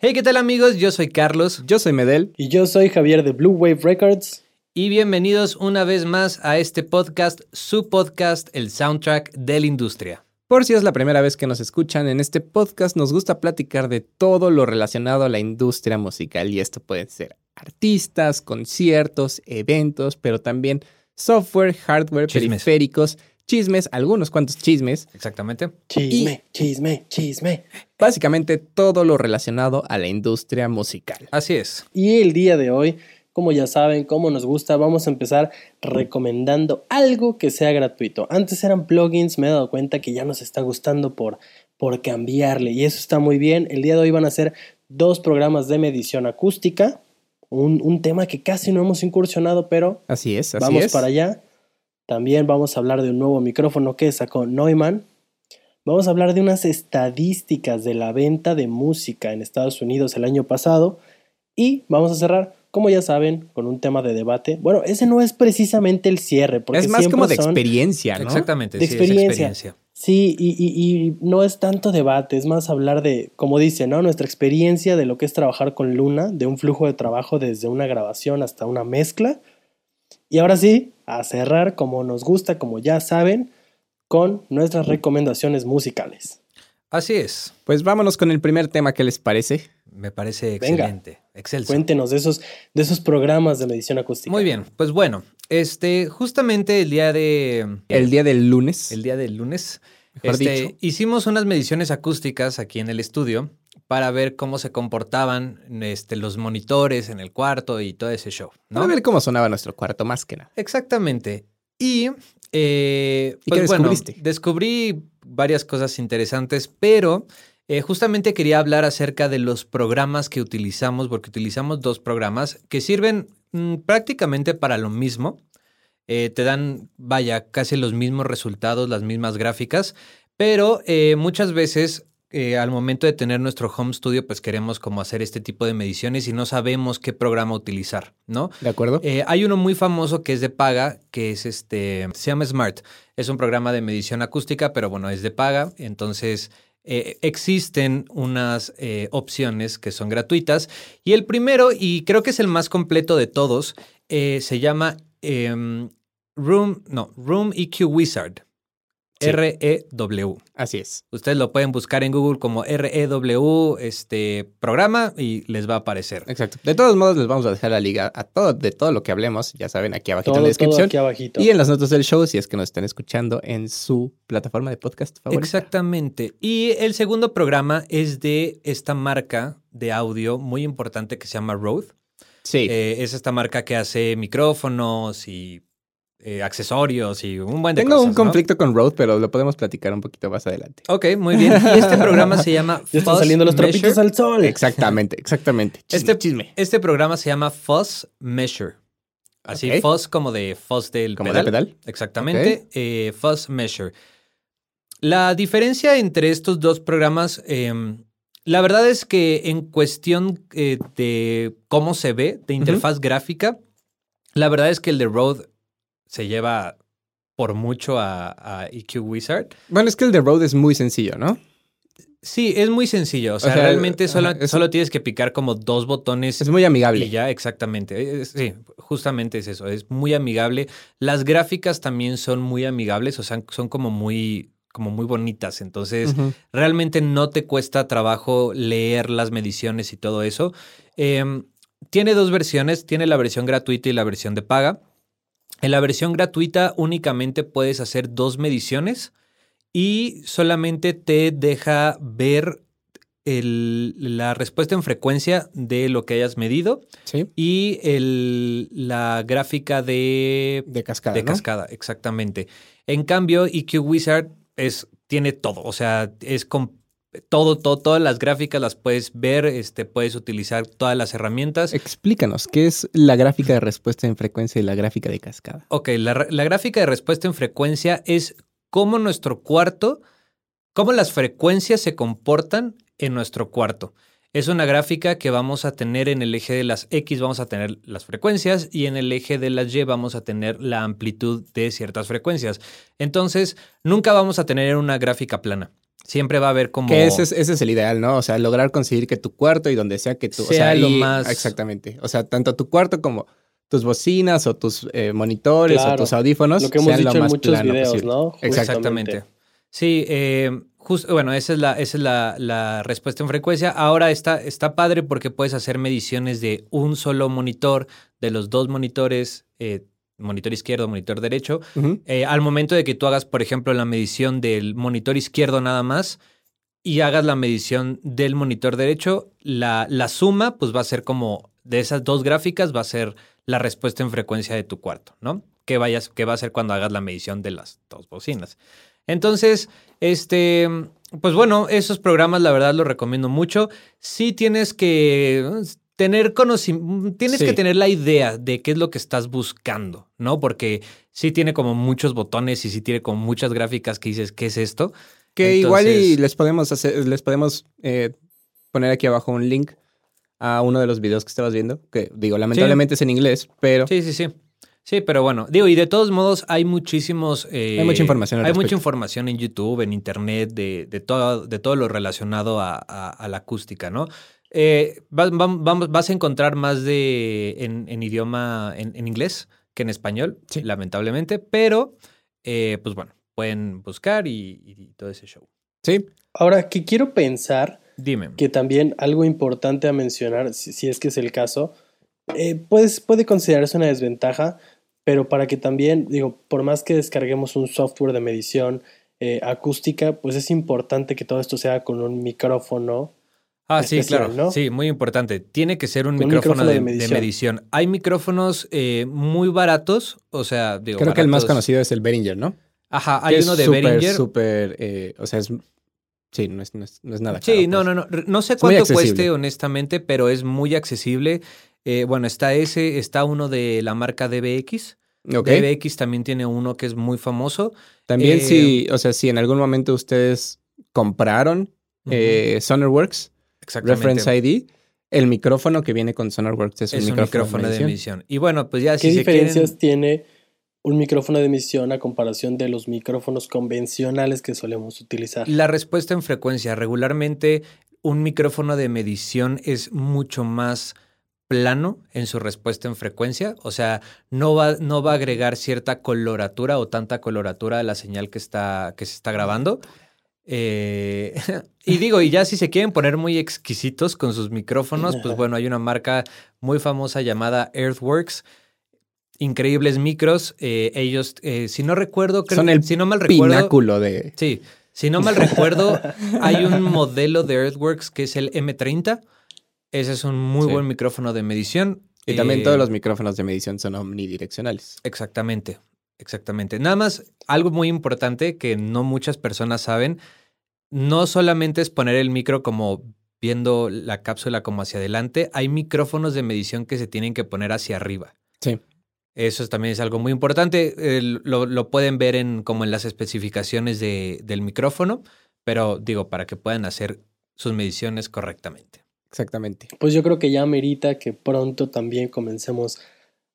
Hey, ¿qué tal amigos? Yo soy Carlos. Yo soy Medel. Y yo soy Javier de Blue Wave Records. Y bienvenidos una vez más a este podcast, su podcast, el soundtrack de la industria. Por si es la primera vez que nos escuchan, en este podcast nos gusta platicar de todo lo relacionado a la industria musical y esto puede ser artistas, conciertos, eventos, pero también software, hardware, Chismes. periféricos, chismes, algunos cuantos chismes, Exactamente. Chisme, chisme, chisme. básicamente todo lo relacionado a la industria musical. Así es. Y el día de hoy, como ya saben, como nos gusta, vamos a empezar recomendando algo que sea gratuito. Antes eran plugins, me he dado cuenta que ya nos está gustando por, por cambiarle y eso está muy bien. El día de hoy van a ser dos programas de medición acústica, un, un tema que casi no hemos incursionado, pero Así es, así vamos es. para allá. También vamos a hablar de un nuevo micrófono que sacó Neumann. Vamos a hablar de unas estadísticas de la venta de música en Estados Unidos el año pasado. Y vamos a cerrar, como ya saben, con un tema de debate. Bueno, ese no es precisamente el cierre, porque Es más siempre como de son- experiencia, ¿no? Exactamente. De sí, es experiencia. experiencia. Sí, y, y- y no es tanto debate, es más hablar de, como dice, ¿no? Nuestra experiencia de lo que es trabajar con Luna, de un flujo de trabajo desde una grabación hasta una mezcla. Y ahora sí, a cerrar como nos gusta, como ya saben, con nuestras recomendaciones musicales. Así es. Pues vámonos con el primer tema, ¿qué les parece? Me parece Venga. excelente. Excelso. Cuéntenos de esos, de esos programas de medición acústica. Muy bien. Pues bueno, este, justamente el día de. El día del lunes. el día del lunes. Mejor este, dicho. Hicimos unas mediciones acústicas aquí en el estudio para ver cómo se comportaban este, los monitores en el cuarto y todo ese show. ¿no? Para ver cómo sonaba nuestro cuarto, más que nada. Exactamente. Y, eh, ¿Y pues qué bueno, descubriste? descubrí varias cosas interesantes, pero eh, justamente quería hablar acerca de los programas que utilizamos, porque utilizamos dos programas que sirven mm, prácticamente para lo mismo. Eh, te dan, vaya, casi los mismos resultados, las mismas gráficas, pero eh, muchas veces eh, al momento de tener nuestro home studio, pues queremos como hacer este tipo de mediciones y no sabemos qué programa utilizar, ¿no? ¿De acuerdo? Eh, hay uno muy famoso que es de paga, que es este, se llama Smart. Es un programa de medición acústica, pero bueno, es de paga. Entonces, eh, existen unas opciones que son gratuitas. Y el primero, y creo que es el más completo de todos, se llama em, Room, no, Room EQ Wizard. Sí. R-E-W. Así es. Ustedes lo pueden buscar en Google como REW, este programa, y les va a aparecer. Exacto. De todos modos, les vamos a dejar la liga a todo, de todo lo que hablemos, ya saben, aquí abajito Todo, en la todo descripción. aquí abajito. Y en las notas del show, si es que nos están escuchando en su plataforma de podcast favorita. Exactamente. Y el segundo programa es de esta marca de audio muy importante que se llama Rode. Sí. Eh, es esta marca que hace micrófonos y eh, accesorios y un buen de Tengo cosas, un ¿no? conflicto con Rode, pero lo podemos platicar un poquito más adelante. Ok, muy bien. Y este programa se llama ya están saliendo los Measure. trapitos al sol. Exactamente, exactamente. Chisme, Este, chisme. este programa se llama Fuzz Measure. Así, Ok. Fuzz como de fuzz del Como pedal. de pedal. Exactamente, eh, Fuzz Measure. La diferencia entre estos dos programas, eh, la verdad es que en cuestión eh, de cómo se ve, de interfaz gráfica, la verdad es que el de Rode se lleva por mucho a, a EQ Wizard. Bueno, es que el de Rode es muy sencillo, ¿no? Sí, es muy sencillo. O sea, sea, realmente solo, es- solo tienes que picar como dos botones Es muy amigable. y ya, exactamente. Es- Sí, justamente es eso. Es muy amigable. Las gráficas también son muy amigables, o sea, son como muy, como muy bonitas. Entonces, realmente no te cuesta trabajo leer las mediciones y todo eso. Em, tiene dos versiones. Tiene la versión gratuita y la versión de paga. En la versión gratuita únicamente puedes hacer dos mediciones y solamente te deja ver el- la respuesta en frecuencia de lo que hayas medido Sí, y el- la gráfica de, de cascada. de ¿no? cascada, exactamente. En cambio, EQ Wizard es, tiene todo, o sea, es con todo, todo, todas las gráficas las puedes ver, este, puedes utilizar todas las herramientas. Explícanos, ¿qué es la gráfica de respuesta en frecuencia y la gráfica de cascada? Ok, la, la gráfica de respuesta en frecuencia es cómo nuestro cuarto, cómo las frecuencias se comportan en nuestro cuarto. Es una gráfica que vamos a tener en el eje de las X, vamos a tener las frecuencias y en el eje de las Y vamos a tener la amplitud de ciertas frecuencias. Entonces, nunca vamos a tener una gráfica plana. Siempre va a haber como... Que ese es, ese es el ideal, ¿no? O sea, lograr conseguir que tu cuarto y donde sea que tú... o Sea sea, lo más- Exactamente. O sea, tanto tu cuarto como tus bocinas o tus eh, monitores Claro. o tus audífonos Lo que hemos sean dicho lo en muchos plano videos, posible. ¿no? Exactamente. Sí, eh, justo, bueno, esa es la, esa es la, la respuesta en frecuencia. Ahora está, está padre porque puedes hacer mediciones de un solo monitor, de los dos monitores, eh, monitor izquierdo, monitor derecho. Eh, al momento de que tú hagas, por ejemplo, la medición del monitor izquierdo nada más y hagas la medición del monitor derecho, la, la suma pues va a ser como de esas dos gráficas va a ser la respuesta en frecuencia de tu cuarto, ¿no? Que, vayas, que va a ser cuando hagas la medición de las dos bocinas. Entonces, este, pues bueno, esos programas la verdad los recomiendo mucho. Sí tienes que tener conocimiento, tienes Sí. que tener la idea de qué es lo que estás buscando, ¿no? Porque sí tiene como muchos botones y sí tiene como muchas gráficas que dices, ¿qué es esto? Que igual y les podemos hacer, les podemos eh, poner aquí abajo un link a uno de los videos que estabas viendo, que digo, lamentablemente es en inglés, pero Sí, sí, sí. Sí, pero bueno, digo, y de todos modos hay muchísimos... eh, Hay mucha información al Hay mucha información en YouTube, en Internet, de, de, todo, de todo lo relacionado a, a- a la acústica, ¿no? Eh, va- va- vamos, vas a encontrar más de en, en idioma, en, en inglés que en español, Sí. lamentablemente, pero eh, pues bueno, pueden buscar y, y todo ese show. sí, Ahora, que quiero pensar Dime. que también algo importante a mencionar, si, si es que es el caso, eh, pues, puede considerarse una desventaja, pero para que también, digo, por más que descarguemos un software de medición eh, acústica, pues es importante que todo esto sea con un micrófono. Ah, sí, claro. ¿no? Sí, muy importante. Tiene que ser un, Un micrófono, micrófono de, de de medición. Hay micrófonos eh, muy baratos, o sea, digo, creo que el más conocido es el Behringer, ¿no? Ajá, hay Que uno es de súper, Behringer. súper, eh, o sea, es, sí, no es, no es, no es nada Sí, caro, no, pues. no, no. No sé Es cuánto cueste, honestamente, pero es muy accesible. Eh, bueno, está ese, está uno de la marca DBX. DBX también tiene uno que es muy famoso. También Eh, si, o sea, si en algún momento ustedes compraron eh, Sonarworks, Exactamente. Reference ID, el micrófono que viene con Sonarworks es, es un un micrófono, de medición. emisión. Y bueno, pues ya ¿Qué si se diferencias quieren... tiene un micrófono de emisión a comparación de los micrófonos convencionales que solemos utilizar? La respuesta en frecuencia. Regularmente un micrófono de medición es mucho más plano en su respuesta en frecuencia. O sea, no va, no va a agregar cierta coloratura o tanta coloratura a la señal que, está, que se está grabando. Eh, y digo, y ya si se quieren poner muy exquisitos con sus micrófonos, pues bueno, hay una marca muy famosa llamada Earthworks. Increíbles micros. eh, ellos, eh, si no recuerdo, creo, Son el si no mal recuerdo. Pináculo de... Sí, si no mal recuerdo, hay un modelo de Earthworks que es el M30. Ese es un muy Sí. buen micrófono de medición. Y también todos los micrófonos de medición son omnidireccionales. Exactamente, exactamente. Nada más, algo muy importante que no muchas personas saben, no solamente es poner el micro como viendo la cápsula como hacia adelante, hay micrófonos de medición que se tienen que poner hacia arriba. Sí. Eso es- también es algo muy importante. eh, lo, lo pueden ver en como en las especificaciones de- del micrófono, pero digo, para que puedan hacer sus mediciones correctamente. Exactamente. Pues yo creo que ya merita que pronto también comencemos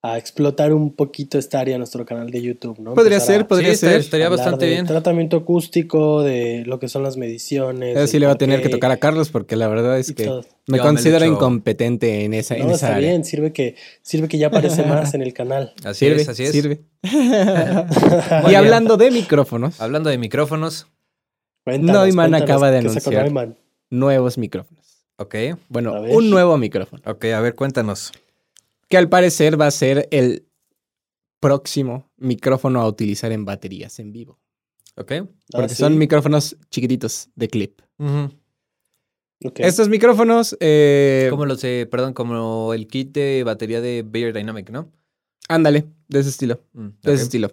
a explotar un poquito esta área en nuestro canal de YouTube, ¿no? Podría Empezar ser, a podría Sí, estaría- ser. estaría bastante de bien. Tratamiento acústico, de lo que son las mediciones. Eso sí le va a tener que tocar a Carlos porque la verdad es que todo. me considero incompetente en esa, en No, esa está área. bien, sirve que, sirve que ya aparece más en el canal. Así Sirve, es, así es. sirve. Y hablando de micrófonos, Hablando de micrófonos, cuéntanos, acaba de ¿qué sacó anunciar. Nuevos micrófonos. ok, Bueno, un nuevo micrófono. ok, a ver, cuéntanos. Que al parecer va a ser el próximo micrófono a utilizar en baterías en vivo. Ok. Ah, Porque ¿sí? son micrófonos chiquititos de clip. Estos micrófonos, eh, Como los de, perdón, como el kit de batería de Bayer Dynamic, ¿no? ándale, de ese estilo. Mm, De ese estilo.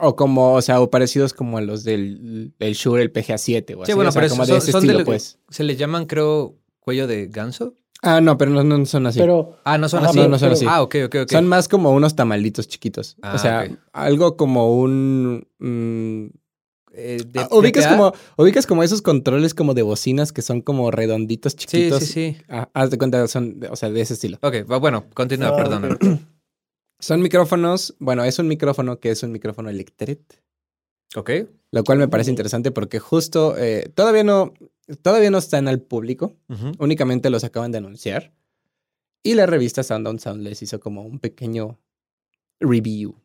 O como, o sea, o parecidos como a los del, del Shure, el PGA7 o así. Sí, bueno, o sea, pero como son, de ese son de estilo, lo que pues. se les llaman, creo, cuello de ganso. Ah, no, pero no, no son así. Pero Ah, no son Ajá, así. no, no son pero- así. Ah, ok, ok, ok. Son más como unos tamalitos chiquitos. Ah, o sea, ok. algo como un... mm, Eh, de- ah, ubicas, como, ubicas como esos controles como de bocinas que son como redonditos Sí, chiquitos. sí, sí. Ah, haz de cuenta, son, de- o sea, de ese estilo. Ok, va- bueno, continúa, Ah, perdón. Son micrófonos, bueno, es un micrófono que es un micrófono Electret. Ok. Lo cual me parece Mm. interesante porque justo eh, todavía no, todavía no están al público, únicamente los acaban de anunciar. Y la revista Sound on Sound les hizo como un pequeño review.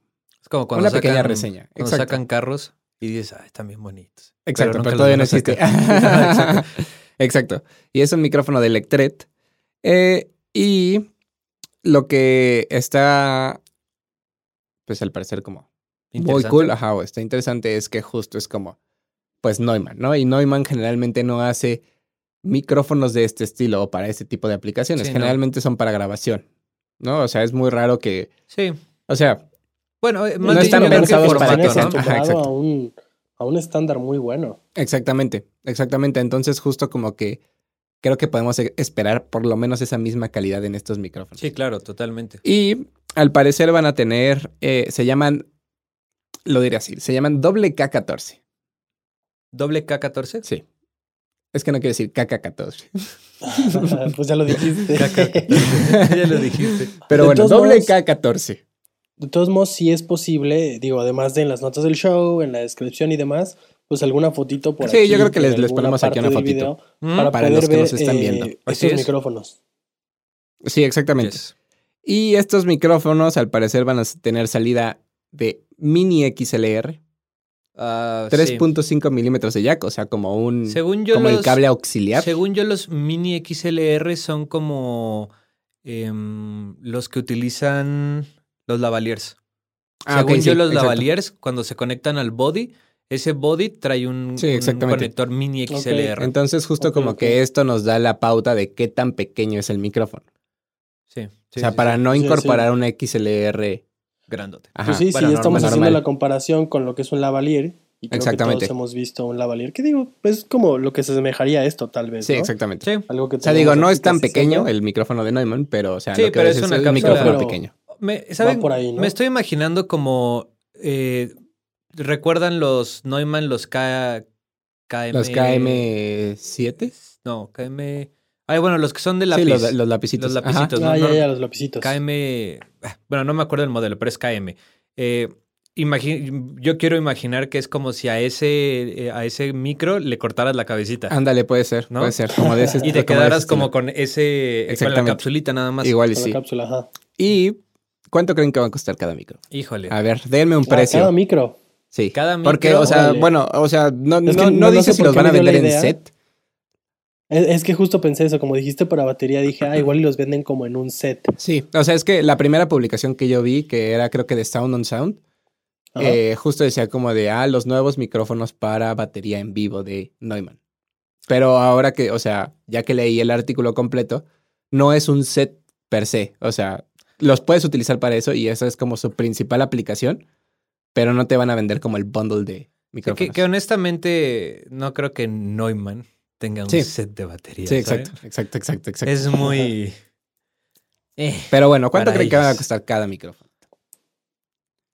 Es como cuando Una sacan, pequeña reseña. Cuando Exacto. sacan carros y dices, ay, están bien bonitos. Exacto, pero, todavía no existe. Exacto. Exacto. Y es un micrófono de Electret. Eh, y lo que está, pues al parecer como muy cool, ajá, o está interesante es que justo es como, pues Neumann, ¿no? Y Neumann generalmente no hace micrófonos de este estilo o para este tipo de aplicaciones. Sí, no. generalmente son para grabación, ¿no? O sea, es muy raro que, Sí. o sea, Bueno, eh, No más bien están que pensados para formato, que ¿no? sean- Ajá, exacto. a un, a un estándar muy bueno. exactamente, exactamente. Entonces justo como que creo que podemos e- esperar por lo menos esa misma calidad en estos micrófonos. Sí, claro, totalmente. Y al parecer van a tener, eh, se llaman, lo diré así, se llaman doble K14. ¿Doble K14? Sí. Es que no quiero decir KK14. pues ya lo dijiste. ya lo dijiste. Pero De bueno, doble modos- K14. De todos modos, sí es posible, digo, además de en las notas del show, en la descripción y demás, pues alguna fotito por Sí, aquí. yo creo que les- les ponemos aquí una fotito. video Mm, para, para poder los que ver nos están eh, viendo. Así estos es. micrófonos. Sí, exactamente. yes. Y estos micrófonos al parecer van a tener salida de mini XLR, Ah, sí. 3.5 milímetros de jack, o sea, como un Según yo, como el cable auxiliar. Según yo, los mini XLR son como em, los que utilizan los lavaliers. Ah, Según yo, sí, los exacto. lavaliers, cuando se conectan al body, ese body trae un, Sí, conector mini. XLR. Entonces, justo como que esto nos da la pauta de qué tan pequeño es el micrófono. Sí, sí, o sea, sí, para sí. no Sí, incorporar un XLR. Grandote. Ajá. Pues sí, Bueno, sí, estamos normal. haciendo la comparación con lo que es un lavalier. Y creo Exactamente. que todos hemos visto un lavalier. Que digo, es como lo que se asemejaría a esto, tal vez. Sí, ¿no? exactamente. Sí. Algo que O sea, digo, no es tan pequeño el micrófono de Neumann, pero, o sea, Sí, lo que pero es es una un micrófono Pero- pequeño. Me, ¿saben? por ahí, ¿no? Me estoy imaginando como. eh, ¿Recuerdan los Neumann, los K, KM? Los KM7. No, KM. Ay, bueno, los que son de lápiz. Sí, los, los lapicitos. Los Ajá. lapicitos. Ah, no, ya, no. ya, los lapicitos. KM. ah, Bueno, no me acuerdo el modelo, pero es KM. Eh, imagi- yo quiero imaginar que es como si a ese, eh, a ese micro le cortaras la cabecita. Ándale, puede ser, ¿No? puede ser. Como de ese y te quedaras como con ese. Con la Exactamente. capsulita nada más. Igual y Con sí. la cápsula, ajá. ¿Y cuánto creen que va a costar cada micro? Híjole. A ver, denme un Ah, precio. cada micro. Sí. Cada Porque, micro, o sea, órale. bueno, o sea, no, Es no, que no no- no dice sé si los van a vender en set. Es, es que justo pensé eso, como dijiste para batería, dije, ah, igual y los venden como en un set. Sí, o sea, es que la primera publicación que yo vi, que era creo que de Sound on Sound, eh, justo decía como de, ah, los nuevos micrófonos para batería en vivo de Neumann. Pero ahora que, o sea, ya que leí el artículo completo, no es un set per se. O sea, los puedes utilizar para eso y esa es como su principal aplicación, pero no te van a vender como el bundle de que, micrófonos. que honestamente no creo que Neumann tenga un Sí. set de batería. sí, exacto, exacto, exacto, exacto. Es muy. Eh, Pero bueno, ¿cuánto creen que va a costar cada micrófono?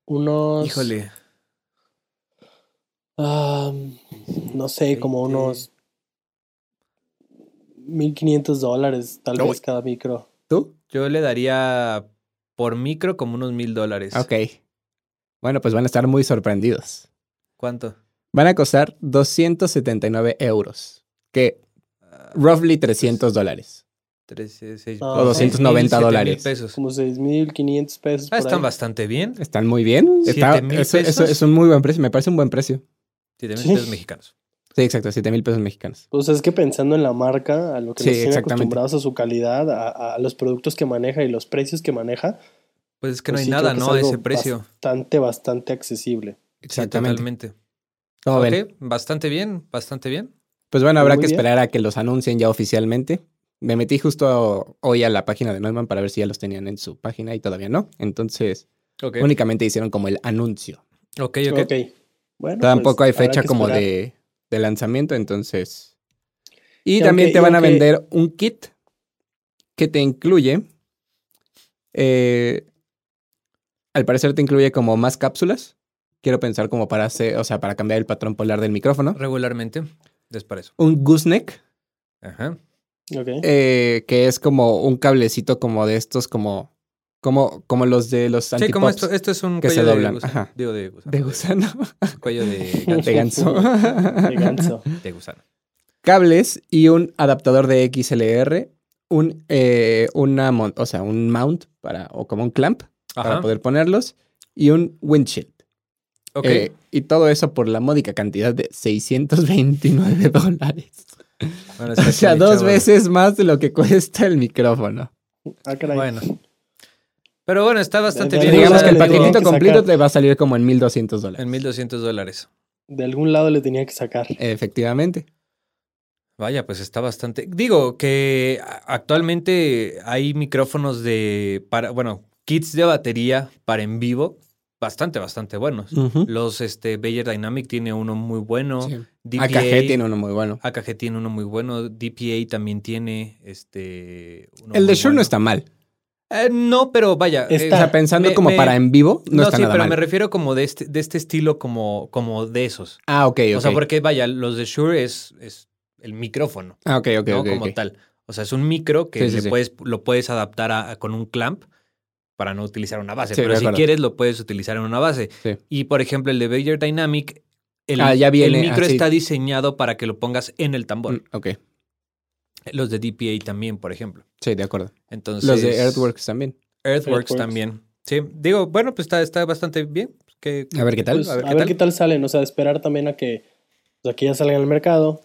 Unos. híjole. no sé, como unos 1500 dólares, tal vez cada micro. ¿Tú? Yo le daría por micro como unos mil dólares. Ok. Bueno, pues van a estar muy sorprendidos. ¿Cuánto? Van a costar 279 euros, que roughly 300 dólares. 13, 6, Ah, O 290 dólares. pesos. Como 6500 pesos. Ah, están ahí. bastante bien. Están muy bien. ¿Siete Está, eso es un muy buen precio. Me parece un buen precio. 7 mil Sí. pesos mexicanos. Sí, exacto. 7 mil pesos mexicanos. Pues es que pensando en la marca, a lo que Sí, nos tienen exactamente. acostumbrados a su calidad, a, a los productos que maneja y los precios que maneja, Pues es que no pues hay sí, nada, creo que es ¿no? A algo ese precio. Bastante, bastante accesible. Sí, Exactamente. totalmente. ¿Cómo Ok, ven? bastante bien, bastante bien. Pues bueno, habrá Muy que bien. esperar a que los anuncien ya oficialmente. Me metí justo hoy a la página de Neumann para ver si ya los tenían en su página y todavía no. Entonces, únicamente hicieron como el anuncio. ok, ok. Ok. Bueno, Tampoco pues, hay fecha como de, de lanzamiento, entonces. Y Y también te van a vender un kit que te incluye. eh, al parecer te incluye como más cápsulas. Quiero pensar como para hacer, o sea, para cambiar el patrón polar del micrófono. Regularmente, es para eso. Un gooseneck, Ajá. Ok. eh, que es como un cablecito como de estos, como, Como, como los de los Sí, como antipops. esto, esto es un que se cuello de doblan, gusano. ajá. Digo, de gusano. De gusano. Cuello de De ganso. De ganso. de gusano. Cables y un adaptador de XLR. Un, eh, una o sea, un mount para, o como un clamp para Ajá. poder ponerlos. Y un windshield. Eh, y todo eso por la módica cantidad de 629 dólares. Bueno, O sea, dos chavo. veces más de lo que cuesta el micrófono. Ah, caray. Bueno. Pero bueno, está bastante De- bien. Digamos que el paquetito que completo te va a salir como en 1200 dólares. En 1200 dólares. De algún lado le tenía que sacar. Efectivamente. Vaya, pues está bastante. Digo que actualmente hay micrófonos de. para, bueno, kits de batería para en vivo bastante, bastante buenos. Los este, Bayer Dynamic tiene uno muy bueno. Sí. DPA, AKG tiene uno muy bueno. AKG tiene uno muy bueno. DPA también tiene este. uno El de Shure bueno. no está mal. Eh, no, pero vaya. eh, Está. O sea, pensando me- como me- para en vivo, no, No, está sí, nada pero mal. me refiero como de este, de este estilo, como, como de esos. Ah, ok, ok. O sea, porque vaya, los de Shure es, es el micrófono. Ah, ok, ok, ¿no? ok, como tal. O sea, es un micro que Sí, sí, le sí. Puedes, lo puedes adaptar a- a- con un clamp para no utilizar una base. Sí, pero si quieres, lo puedes utilizar en una base. Sí. Y por ejemplo, el de Bayer Dynamic, el, Ah, ya viene el micro así. está diseñado para que lo pongas en el tambor. Mm, Ok, Los de DPA también, por ejemplo. sí, de acuerdo. Entonces, Los de Earthworks también. Earthworks Earthworks. también. Sí, digo, bueno, pues está, está bastante bien. A ver qué tal. Pues, A ver qué tal. salen. O sea, esperar también a que, pues, a que ya salgan al mercado,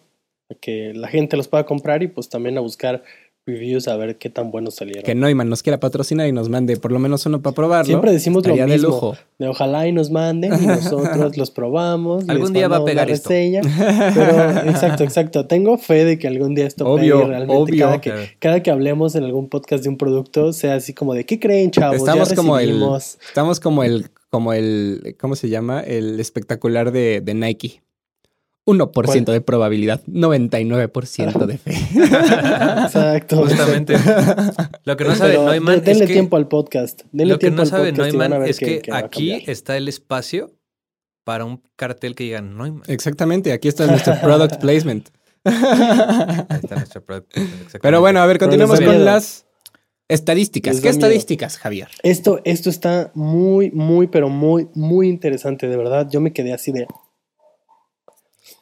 a que la gente los pueda comprar y pues también a buscar reviews a ver qué tan buenos salieron. Que Neumann nos quiera patrocinar y nos mande por lo menos uno para probarlo. Siempre decimos lo de mismo. lujo. De ojalá y nos manden y nosotros los probamos. Algún día va a pegar esto. reseña. Pero, exacto, exacto. Tengo fe de que algún día esto Obvio, pegue realmente. obvio. Cada, que, cada que hablemos en algún podcast de un producto, sea así como de ¿qué creen, chavos? Estamos ya como el, recibimos". estamos como el, como el, ¿cómo se llama? El espectacular de, de Nike. 1% ¿Cuál? de probabilidad, 99% de fe. Exacto. Justamente. Lo que no sabe Pero Neumann de- denle es que, tiempo al podcast. Denle lo que tiempo no al sabe Neumann es que- aquí está el espacio para un cartel que diga Neumann. Exactamente, aquí está nuestro product placement. Ahí está nuestro producto. exactamente. Pero bueno, a ver, continuemos con miedo. las estadísticas. Les ¿Qué miedo. estadísticas, Javier? Esto, esto está muy, muy, pero muy, muy interesante, de verdad. Yo me quedé así de.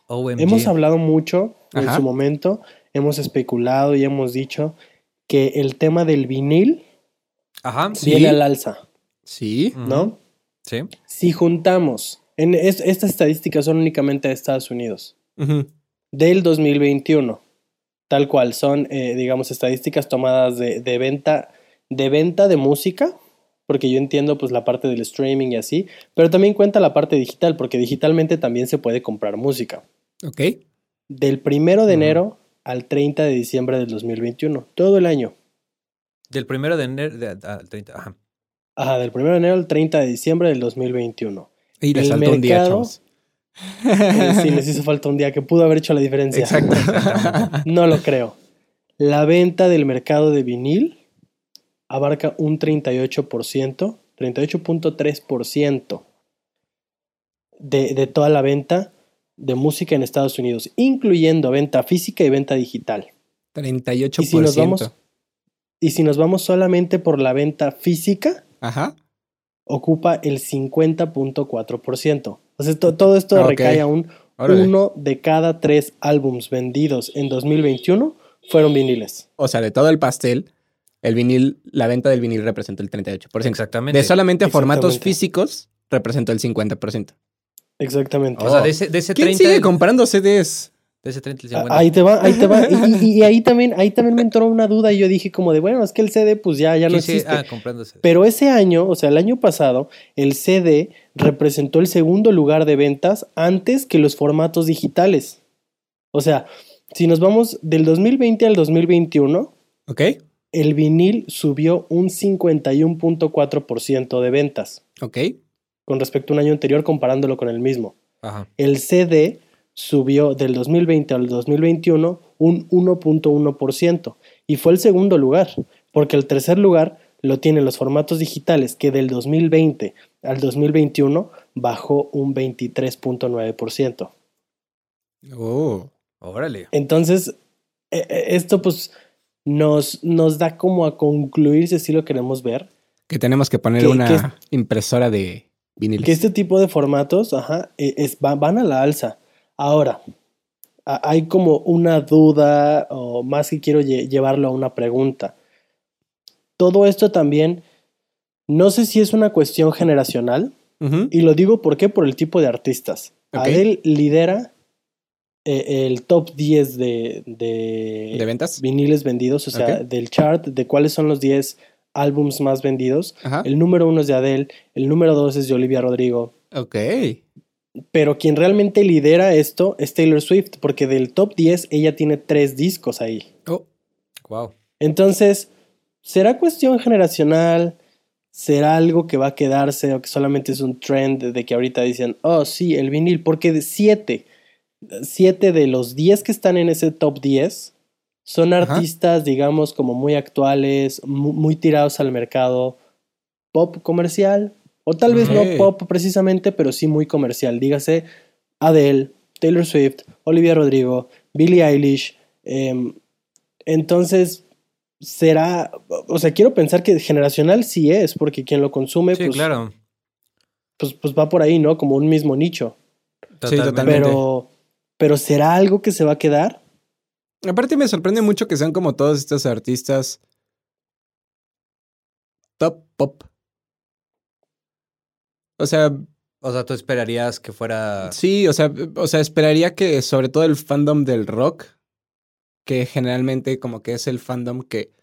OMG. Hemos hablado mucho en Ajá. su momento, hemos especulado y hemos dicho que el tema del vinil Ajá. Sí. viene al alza, Sí. ¿no? Sí. Si juntamos, en es- estas estadísticas son únicamente de Estados Unidos, Ujú. del 2021, tal cual, son, eh, digamos, estadísticas tomadas de, de venta, de venta de música, porque yo entiendo pues la parte del streaming y así, pero también cuenta la parte digital, porque digitalmente también se puede comprar música. Ok. Del primero de enero al 30 de diciembre del 2021, todo el año. Del primero de enero de- al 30. Ajá. Ajá, del primero de enero al 30 de diciembre del 2021. Y les El saltó un día, chavos. Eh, sí, les hizo falta un día que pudo haber hecho la diferencia. Exacto. No lo creo. La venta del mercado de vinil abarca un 38%, 38.3% de, de toda la venta de música en Estados Unidos, incluyendo venta física y venta digital. 38%. Y si nos vamos, y si nos vamos solamente por la venta física, Ajá. ocupa el 50.4%. O sea, to- todo esto recae a un Órale. uno de cada tres álbums vendidos en 2021 fueron viniles. O sea, de todo el pastel, el vinil, la venta del vinil representó el 38%. Exactamente. De solamente formatos físicos representó el 50%. Exactamente. O sea, de ese, de ese ¿Quién 30. sigue comprando CDs? De ese 30 al Ah, 50. Ahí te va, ahí te va. Y, y- y ahí también, ahí también me entró una duda y yo dije como de, bueno, es que el CD pues ya, ya no existe. Ah, comprándose. Pero ese año, o sea, el año pasado, el CD representó el segundo lugar de ventas antes que los formatos digitales. O sea, si nos vamos del 2020 al 2021, ¿Ok? el vinil subió un 51.4% de ventas ¿Ok? Con respecto a un año anterior comparándolo con el mismo. Ajá. El CD subió del 2020 al 2021 un 1.1% y fue el segundo lugar, porque el tercer lugar lo tienen los formatos digitales que del 2020 al 2021 bajó un 23.9%. Oh. Órale. Entonces, eh, eh, esto pues nos, nos da como a concluir si así lo queremos ver, Que tenemos que poner Que- una que- impresora de viniles. Que este tipo de formatos, ajá, e- es, va- van a la alza. Ahora, hay como una duda, o más que quiero lle- llevarlo a una pregunta. Todo esto también, no sé si es una cuestión generacional, y lo digo ¿por qué? por el tipo de artistas. Ok. Adele lidera eh, el top 10 de, de, ¿De ventas? viniles vendidos, o sea, del chart de cuáles son los 10 álbums más vendidos. Ajá. El número uno es de Adele, el número dos es de Olivia Rodrigo, Ok. pero quien realmente lidera esto es Taylor Swift, porque del top 10 ella tiene tres discos ahí. Oh, Wow. Entonces, ¿será cuestión generacional? ¿Será algo que va a quedarse o que solamente es un trend de que ahorita dicen, oh, sí, el vinil? Porque de siete, siete de los 10 que están en ese top 10 son Ajá. artistas, digamos, como muy actuales, mu- muy, tirados al mercado pop comercial, o tal vez no pop precisamente, pero sí muy comercial. Dígase Adele, Taylor Swift, Olivia Rodrigo, Billie Eilish. em, entonces, será, o sea, quiero pensar que generacional sí es, porque quien lo consume, Sí, pues, claro. pues, pues va por ahí, ¿no? Como un mismo nicho. Totalmente. Pero, pero ¿será algo que se va a quedar? Aparte me sorprende mucho que sean como todos estos artistas top pop. O sea, O sea, tú esperarías que fuera. sí, o sea, o sea, esperaría que sobre todo el fandom del rock, que generalmente como que es el fandom que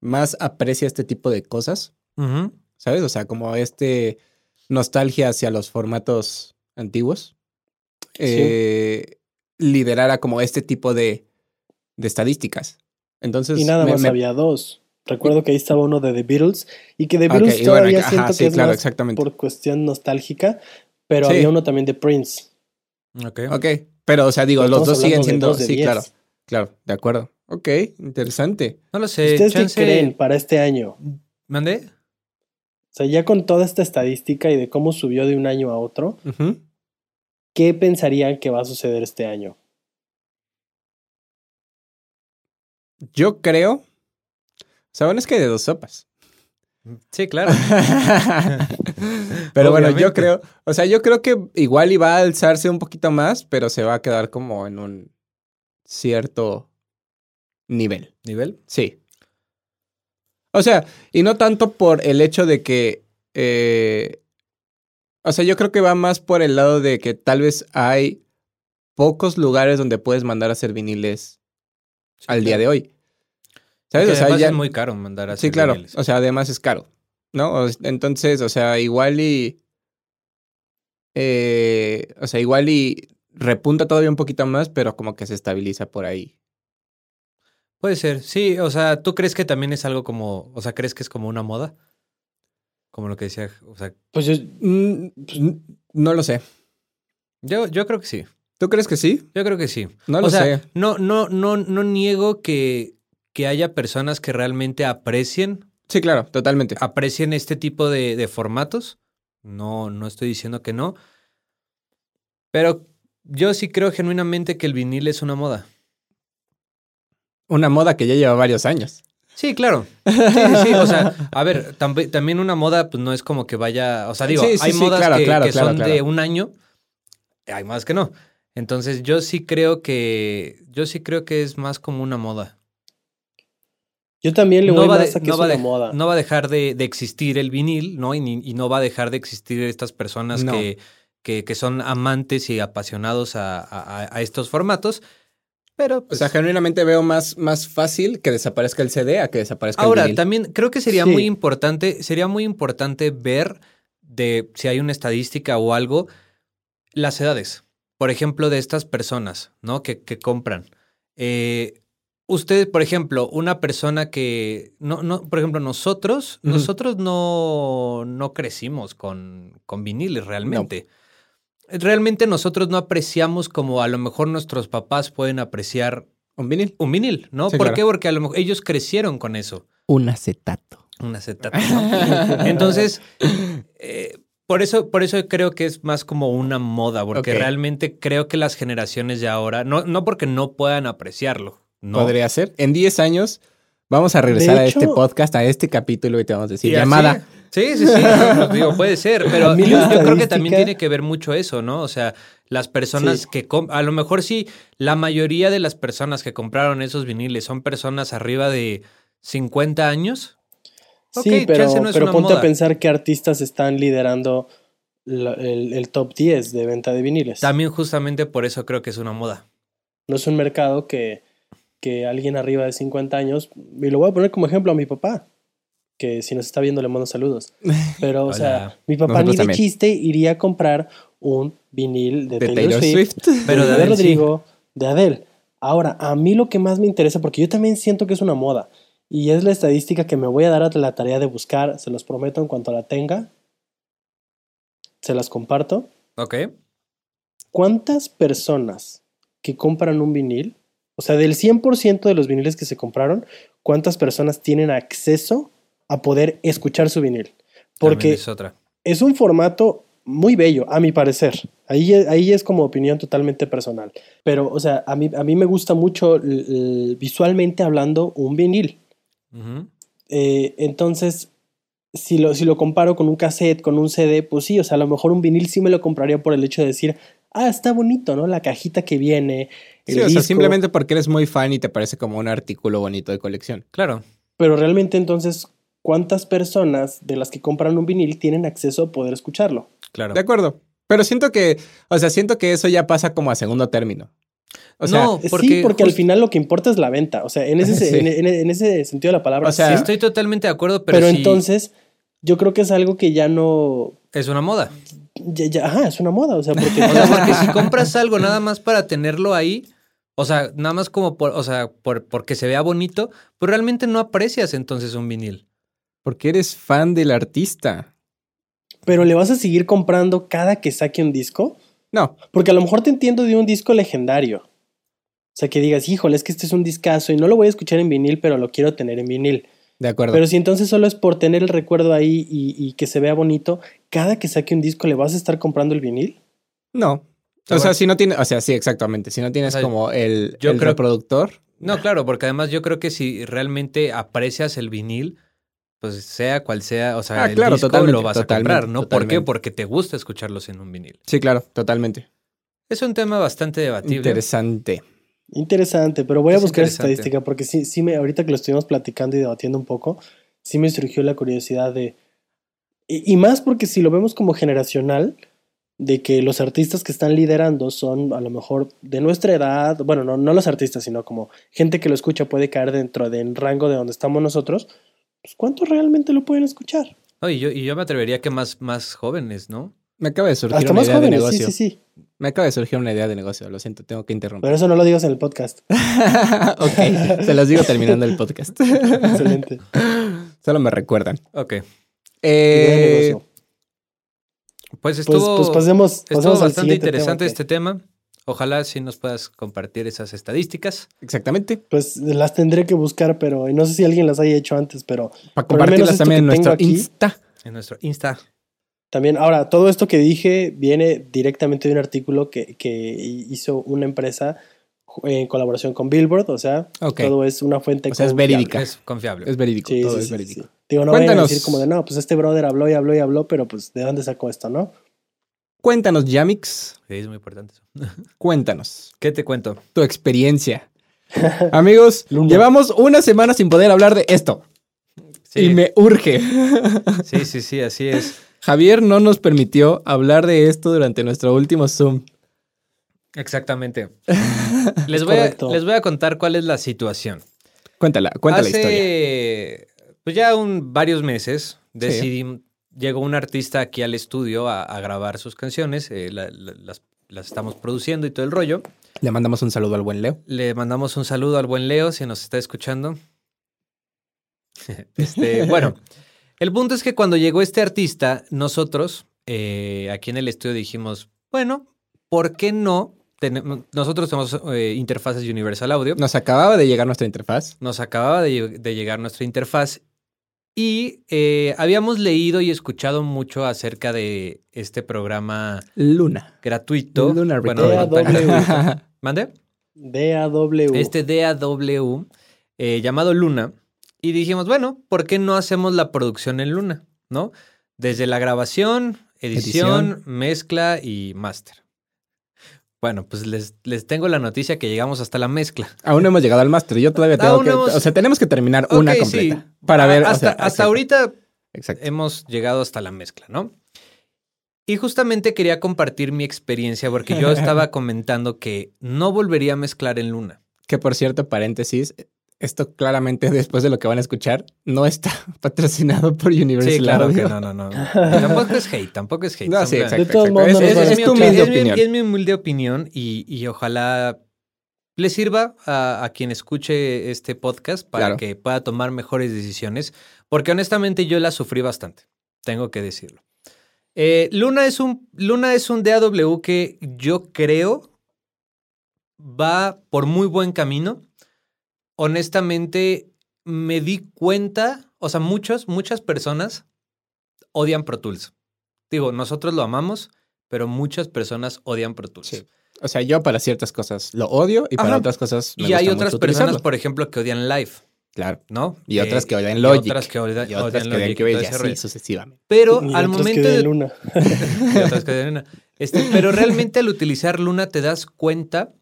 más aprecia este tipo de cosas. ¿sabes? O sea, como este nostalgia hacia los formatos antiguos, eh, liderara como este tipo de, de estadísticas. Entonces, y nada me- más me- había dos. Recuerdo que ahí estaba uno de The Beatles y que The Beatles y bueno, todavía ajá, siento sí, que es claro, más exactamente. por cuestión nostálgica, pero Sí. había uno también de Prince. Ok. Ok, pero o sea, digo, Pero los dos siguen siendo. dos de Sí, diez. claro, claro, de acuerdo. Ok, interesante. No lo sé. ¿Ustedes qué creen para este año? ¿Mandé? O sea, ya con toda esta estadística y de cómo subió de un año a otro. ¿qué pensarían que va a suceder este año? Yo creo. O sea, bueno, es que hay de dos sopas. Sí, claro. pero bueno, yo creo. O sea, yo creo que igual iba a alzarse un poquito más, pero se va a quedar como en un cierto nivel. ¿Nivel? Sí. O sea, y no tanto por el hecho de que. eh, o sea, yo creo que va más por el lado de que tal vez hay pocos lugares donde puedes mandar a hacer viniles Sí, al día de hoy. ¿Sabes? O sea, además ya. es muy caro mandar a Sí, claro. viniles. O sea, además es caro. ¿No? Entonces, o sea, igual y. eh, o sea, igual y repunta todavía un poquito más, pero como que se estabiliza por ahí. Puede ser. Sí, o sea, ¿tú crees que también es algo como. O sea, ¿crees que es como una moda? Como lo que decía. O sea, Pues yo, Mm, pues, no lo sé. yo, yo creo que sí. ¿Tú crees que sí? Yo creo que sí. No o lo sea, sé. No, no, no, no niego que, que haya personas que realmente aprecien, Sí, claro, totalmente. aprecien este tipo de, de formatos. No, no estoy diciendo que no. Pero yo sí creo genuinamente que el vinil es una moda. Una moda que ya lleva varios años. Sí, claro. Sí, sí. O sea, a ver, tambi- también una moda, pues no es como que vaya. O sea, digo, Sí, sí, hay sí, modas claro, que, claro, que claro, son de un año, hay más que no. Entonces, yo sí creo que. Yo sí creo que es más como una moda. yo también le voy va, más de- a que no es va una de- moda. no va a dejar de, de existir el vinil, ¿no? Y, y no va a dejar de existir estas personas No. que, que, que son amantes y apasionados a, a- a estos formatos. Pero, O pues, sea, genuinamente veo más, más fácil que desaparezca el CD a que desaparezca ahora, el vinil. también creo que sería Sí. muy importante, sería muy importante ver de si hay una estadística o algo, las edades. Por ejemplo, de estas personas, ¿no? Que, que compran. Eh, Usted, por ejemplo, una persona que, no, no, por ejemplo, nosotros, nosotros no, no crecimos con, con viniles realmente. Realmente nosotros no apreciamos como a lo mejor nuestros papás pueden apreciar ¿Un vinil? un vinil, ¿no? Sí, ¿Por claro. qué? Porque a lo mejor ellos crecieron con eso. Un acetato. Un acetato. ¿no? Entonces, eh, por eso, por eso creo que es más como una moda, porque realmente creo que las generaciones de ahora, no, no porque no puedan apreciarlo, no. Podría ser. En 10 años vamos a regresar a este podcast, a este capítulo y te vamos a decir, llamada, Sí, sí, sí, digo, puede ser, pero yo, creo que también tiene que ver mucho eso, ¿no? O sea, las personas Sí. que a lo mejor sí, la mayoría de las personas que compraron esos viniles son personas arriba de 50 años. Sí, pero, chance no es pero una ponte moda. a pensar que artistas están liderando la- el, el top 10 de venta de viniles. También justamente por eso creo que es una moda. No es un mercado que, que alguien arriba de 50 años, y lo voy a poner como ejemplo a mi papá, que si nos está viendo le mando saludos. Pero, o sea, mi papá Nosotros ni de también. chiste iría a comprar un vinil de, De Taylor, Taylor Swift, Swift. Pero de de, Adele sí. Rodrigo, de Adele. Ahora, a mí lo que más me interesa, porque yo también siento que es una moda, y es la estadística que me voy a dar a la tarea de buscar, se los prometo en cuanto la tenga, se las comparto. Ok. ¿Cuántas personas que compran un vinil, o sea, del 100% de los viniles que se compraron, cuántas personas tienen acceso a poder escuchar su vinil? Porque es otra. es un formato muy bello, a mi parecer. Ahí, ahí es como opinión totalmente personal. Pero, o sea, a mí, a mí me gusta mucho visualmente hablando un vinil. Eh, entonces, si lo, si lo comparo con un cassette, con un CD, pues sí, o sea, a lo mejor un vinil sí me lo compraría por el hecho de decir, ah, está bonito, ¿no? La cajita que viene. El Sí, o sea, disco". simplemente porque eres muy fan y te parece como un artículo bonito de colección. Claro. Pero realmente entonces, ¿cuántas personas de las que compran un vinil tienen acceso a poder escucharlo? Claro. De acuerdo. Pero siento que, o sea, siento que eso ya pasa como a segundo término. O sea, No, Eh, porque sí, porque al final lo que importa es la venta. O sea, en ese, Sí. en, en- en ese sentido de la palabra. O sea, sí. Estoy totalmente de acuerdo, pero, pero entonces, yo creo que es algo que ya no. es una moda. ya- ya- ajá, es una moda. O sea, porque. O sea, porque si compras algo nada más para tenerlo ahí, o sea, nada más como por, o sea, por, porque se vea bonito, pues realmente no aprecias entonces un vinil. porque eres fan del artista. pero le vas a seguir comprando cada que saque un disco. No, Porque a lo mejor te entiendo de un disco legendario. O sea, que digas, híjole, es que este es un discazo y no lo voy a escuchar en vinil, pero lo quiero tener en vinil. de acuerdo. Pero si entonces solo es por tener el recuerdo ahí y, y que se vea bonito, cada que saque un disco le vas a estar comprando el vinil. no. O sea, si no tienes, o sea, sí, exactamente. Si no tienes O sea, como el, yo el creo- reproductor, No, claro, porque además yo creo que si realmente aprecias el vinil, pues sea cual sea, o sea, Ah, el claro, disco totalmente, lo vas a comprar, totalmente, ¿no? ¿Por qué? Porque te gusta escucharlos en un vinil. sí, claro, totalmente. Es un tema bastante debatible. Interesante. Interesante, pero voy a Es buscar esa estadística porque sí, sí me, ahorita que lo estuvimos platicando y debatiendo un poco, sí me surgió la curiosidad de. Y, y más porque si lo vemos como generacional, de que los artistas que están liderando son a lo mejor de nuestra edad, bueno, no, no los artistas, sino como gente que lo escucha puede caer dentro del rango de donde estamos nosotros, pues ¿cuántos realmente lo pueden escuchar? No, y, yo, y yo me atrevería que más, más jóvenes, ¿no? Me acaba de surgir Hasta una más idea de jóvenes, sí, negocio. sí, sí. Me acaba de surgir una idea de negocio. Lo siento, tengo que interrumpir. Pero eso no lo digas en el podcast. ok, se los digo terminando el podcast. Excelente. Solo me recuerdan. Ok. Eh, negocio. Pues Pues, estuvo, pues pasemos, estuvo pasemos al bastante interesante tema, este tema. Ojalá sí nos puedas compartir esas estadísticas. exactamente. Pues las tendré que buscar, pero no sé si alguien las haya hecho antes, pero Para Por lo menos compartirlas también en nuestro aquí- Insta. En nuestro Insta. también, ahora, todo esto que dije viene directamente de un artículo que, que hizo una empresa en colaboración con Billboard, o sea, todo es una fuente O sea, es confiable. verídica. Es confiable. Es verídico, Sí, todo sí, es sí, verídico. sí. Digo, no vayan a Cuéntanos. decir como de, no, pues este brother habló y habló y habló, pero pues, ¿de dónde sacó esto, no? Cuéntanos, Yamix. Sí, es muy importante eso. Cuéntanos ¿Qué te cuento? tu experiencia. Amigos, llevamos una semana sin poder hablar de esto. Sí, Y me urge. sí, sí, sí, así es. Javier no nos permitió hablar de esto durante nuestro último Zoom. Exactamente. Les voy, a, correcto. les voy a contar cuál es la situación. Cuéntala, cuéntala Hace, la historia. Pues ya un, varios meses decidí, llegó un artista aquí al estudio a, a grabar sus canciones, eh, la- la- las, las estamos produciendo y todo el rollo. Le mandamos un saludo al buen Leo. Le mandamos un saludo al buen Leo si nos está escuchando. este, bueno, el punto es que cuando llegó este artista, nosotros eh, aquí en el estudio dijimos, bueno, ¿por qué no? Tenemos, nosotros tenemos eh, interfaces Universal Audio. Nos acababa de llegar nuestra interfaz. Nos acababa de llegar nuestra interfaz y eh, habíamos leído y escuchado mucho acerca de este programa Luna. gratuito. Luna bueno, tan- ¿Mande? DAW. Este DAW eh, llamado Luna. Y dijimos, bueno, ¿por qué no hacemos la producción en Luna? ¿no? Desde la grabación, edición, mezcla y máster. Bueno, pues les, les tengo la noticia que llegamos hasta la mezcla. Aún no hemos llegado al máster. Yo todavía tengo Aún que... hemos- O sea, tenemos que terminar una completa. sí. Para ver... o Hasta, sea, hasta exacto, ahorita Exacto. hemos llegado hasta la mezcla, ¿no? Y justamente quería compartir mi experiencia porque yo estaba comentando que no volvería a mezclar en Luna. Que por cierto, paréntesis, esto claramente después de lo que van a escuchar, no está patrocinado por Universal Sí, claro Audio. que no, no, no. tampoco es hate, tampoco es hate. No, sí, exacto. De todos exacto. modos, Es, no es- es tu escuchar. humilde es, mi, opinión. es mi humilde opinión y, y ojalá le sirva a, a quien escuche este podcast para Claro. que pueda tomar mejores decisiones, porque honestamente yo la sufrí bastante, tengo que decirlo. Eh, Luna, es un, Luna es un DAW que yo creo va por muy buen camino. Honestamente, me di cuenta, o sea, muchos, muchas personas odian Pro Tools. Digo, nosotros lo amamos, pero muchas personas odian Pro Tools. Sí. O sea, yo para ciertas cosas lo odio y para Ajá. otras cosas me Y hay otras mucho personas, utilizarlo. por ejemplo, que odian Live, Claro. ¿no? Y otras que odian y Logic. otras que odian, Y otras odian que Logic odian y y así rollo. sucesivamente. Pero Y al momento que de de, Luna. y otras que odian Luna. Este, pero realmente al utilizar Luna te das cuenta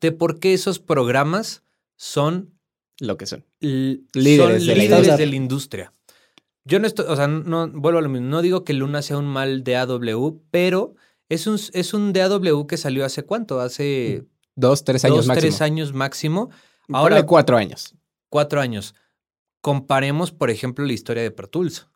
de por qué esos programas son Lo que son. Líderes son de la líderes industria. de la industria. Yo no estoy, o sea, no vuelvo a lo mismo. No digo que Luna sea un mal DAW, pero es un, es un DAW que salió hace cuánto? Hace Dos, tres años dos, máximo. tres años máximo. Ahora cuatro años. cuatro años. Comparemos, por ejemplo, la historia de Pro Tools.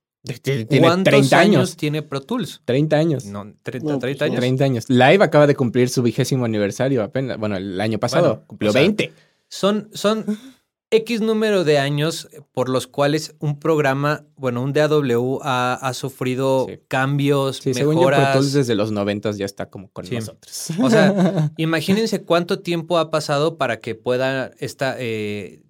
Tiene ¿Cuántos 30 años años. tiene Pro Tools? 30 años. No, 30, No, 30 pues años. 30 años. Live acaba de cumplir su vigésimo aniversario apenas. Bueno, el año pasado. Bueno, cumplió o sea, 20. Son, son X número de años por los cuales un programa, bueno, un DAW ha, ha sufrido Sí. cambios, Sí, según yo, Pro mejoras. Desde los 90 ya está como con Sí. nosotros. O sea, imagínense cuánto tiempo ha pasado para que pueda esta eh,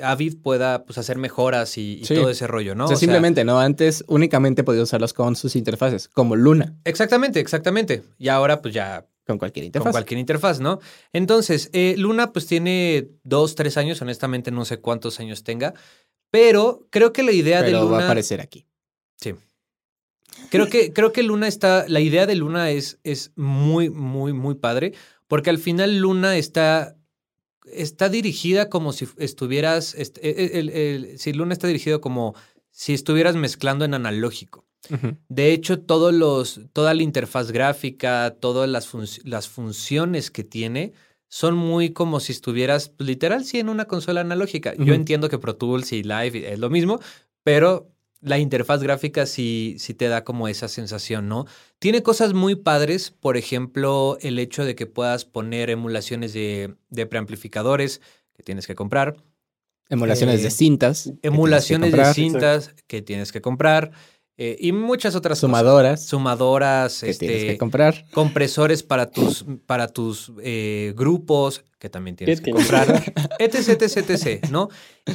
Avid pueda pues, hacer mejoras y, y Sí. todo ese rollo, ¿no? o sea, O sea, simplemente, ¿no? Antes únicamente podía usarlos con sus interfaces, como Luna, Exactamente, exactamente. Y ahora pues ya con cualquier con interfaz. cualquier interfaz, ¿no? Entonces, eh, Luna pues tiene dos, tres años, honestamente no sé cuántos años tenga, pero creo que la idea Pero de Luna... va a aparecer aquí. Sí. Creo que, creo que Luna está, la idea de Luna es, es muy, muy, muy padre, porque al final Luna está, está dirigida como si estuvieras, est- el- el- el- si Luna está dirigido como si estuvieras mezclando en analógico. De hecho, todos los, toda la interfaz gráfica, todas las, func- las funciones que tiene son muy como si estuvieras, pues, literal, sí, en una consola analógica. Yo entiendo que Pro Tools y Live es lo mismo, pero la interfaz gráfica sí, sí te da como esa sensación, ¿no? Tiene cosas muy padres, por ejemplo, el hecho de que puedas poner emulaciones de, de preamplificadores que tienes que comprar, Emulaciones Eh, de cintas. tienes que emulaciones de cintas que tienes que comprar eh, y muchas otras cosas Sumadoras sumadoras, que tienes este, que comprar. compresores para tus, para tus eh, grupos que también tienes ¿Qué que tienes? comprar, etc, etc, etc, ¿no?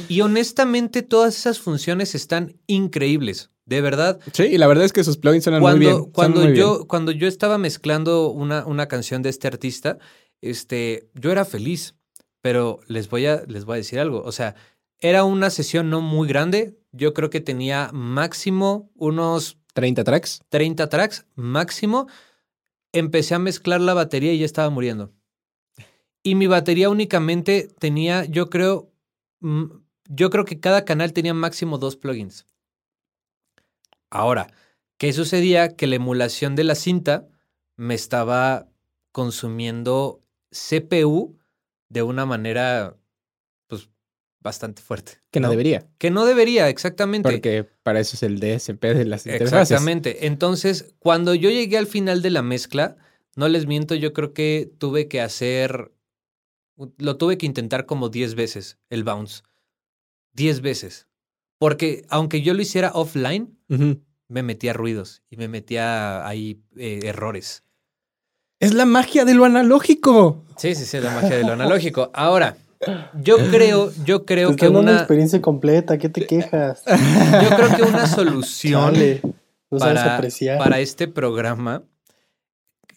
Y honestamente todas esas funciones están increíbles, de verdad. Sí, y la verdad es que sus plugins suenan muy bien. Cuando, son cuando, muy yo, bien. cuando yo estaba mezclando una, una canción de este artista, este, yo era feliz, pero les voy, a, les voy a decir algo, o sea, era una sesión no muy grande, yo creo que tenía máximo unos 30 tracks. 30 tracks máximo, empecé a mezclar la batería y ya estaba muriendo. Y mi batería únicamente tenía, yo creo, mm, yo creo que cada canal tenía máximo dos plugins. Ahora, ¿qué sucedía? Que la emulación de la cinta me estaba consumiendo CPU de una manera, bastante fuerte. Que no, debería. Que no debería, exactamente. Porque para eso es el DSP de las interfaces. Exactamente. Entonces, cuando yo llegué al final de la mezcla, no les miento, yo creo que tuve que hacer, lo tuve que intentar como 10 veces el bounce. 10 veces. Porque aunque yo lo hiciera offline, me metía ruidos y me metía ahí eh, errores. Es la magia de lo analógico. Sí, sí, sí, la magia de lo analógico. Ahora, yo creo, yo Te creo que dando una, experiencia completa, ¿qué te quejas? yo creo que una solución no para, para este programa.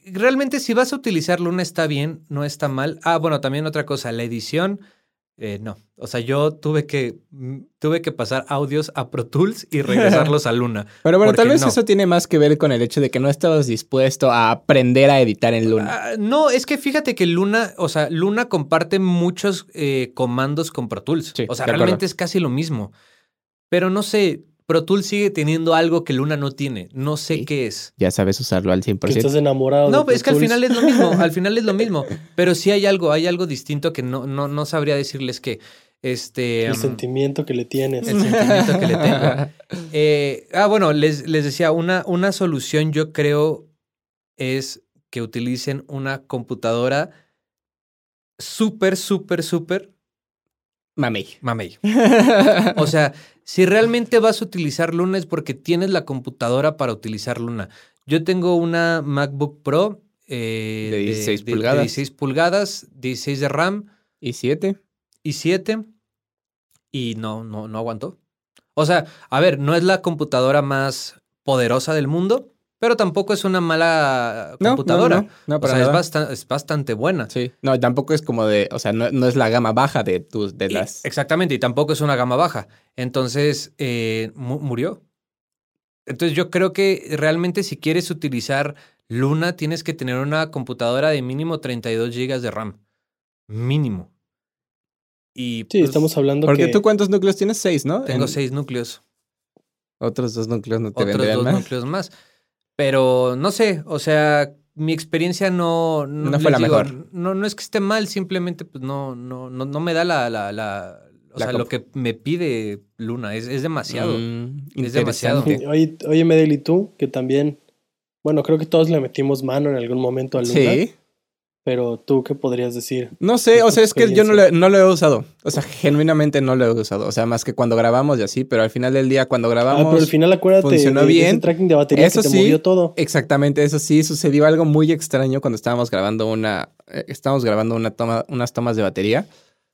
Realmente, si vas a utilizar Luna, está bien, no está mal. Ah, bueno, también otra cosa, la edición. Eh, no, o sea, yo tuve que, mm, tuve que pasar audios a Pro Tools y regresarlos a Luna. Pero bueno, tal vez no. eso tiene más que ver con el hecho de que no estabas dispuesto a aprender a editar en Luna. Ah, no, es que fíjate que Luna, o sea, Luna comparte muchos eh, comandos con Pro Tools. Sí, o sea, acuerdo. realmente es casi lo mismo. Pero no sé, Pro Tools sigue teniendo algo que Luna no tiene. No sé Sí. qué es. Ya sabes usarlo al 100%. Que estás enamorado de No, Pro es que al final es lo mismo, al final es lo mismo. Pero sí hay algo, hay algo distinto que no, no, no sabría decirles que este. El um, sentimiento que le tienes. el sentimiento que le tengo. Eh, ah, bueno, les, les decía, una, una solución yo creo es que utilicen una computadora súper, súper, súper Mamey. mamey. O sea, si realmente vas a utilizar Luna es porque tienes la computadora para utilizar Luna. Yo tengo una MacBook Pro eh, De 16 pulgadas. 16 pulgadas, 16 de RAM ¿Y 7? y 7 y no, no, no aguantó. O sea, a ver, no es la computadora más poderosa del mundo, pero tampoco es una mala computadora. No, no, no, o para sea, es, es bastante buena. Sí. No, tampoco es como de, o sea, no, no es la gama baja de tus, de Y- las. exactamente, y tampoco es una gama baja. Entonces, eh, mu- murió. Entonces, yo creo que realmente si quieres utilizar Luna, tienes que tener una computadora de mínimo 32 GB de RAM. Mínimo. Y Sí, pues, estamos hablando Porque que... tú cuántos núcleos tienes? Seis, ¿no? tengo En- seis núcleos. Otros dos núcleos no te otros vendrían dos núcleos más. Pero no sé, o sea, mi experiencia no, No fue la mejor. No, no es que esté mal, simplemente pues no, no, no, no me da la, la, la o La sea, lo que me pide Luna. Es, es demasiado. Mm, Es demasiado. Oye, oye, Medel, ¿y tú? Que también... Bueno, creo que todos le metimos mano en algún momento a Luna. Sí. Pero tú, ¿qué podrías decir? No sé, ¿Qué o sea, es que yo no lo, no lo he usado. O sea, genuinamente no lo he usado. O sea, más que cuando grabamos y así, pero al final del día, cuando Ah, grabamos. pero al final acuérdate funcionó de, de ese bien. tracking de batería Eso que te sí. movió todo. Exactamente, eso sí, sucedió algo muy extraño cuando estábamos grabando una. eh, estábamos grabando una toma, unas tomas de batería.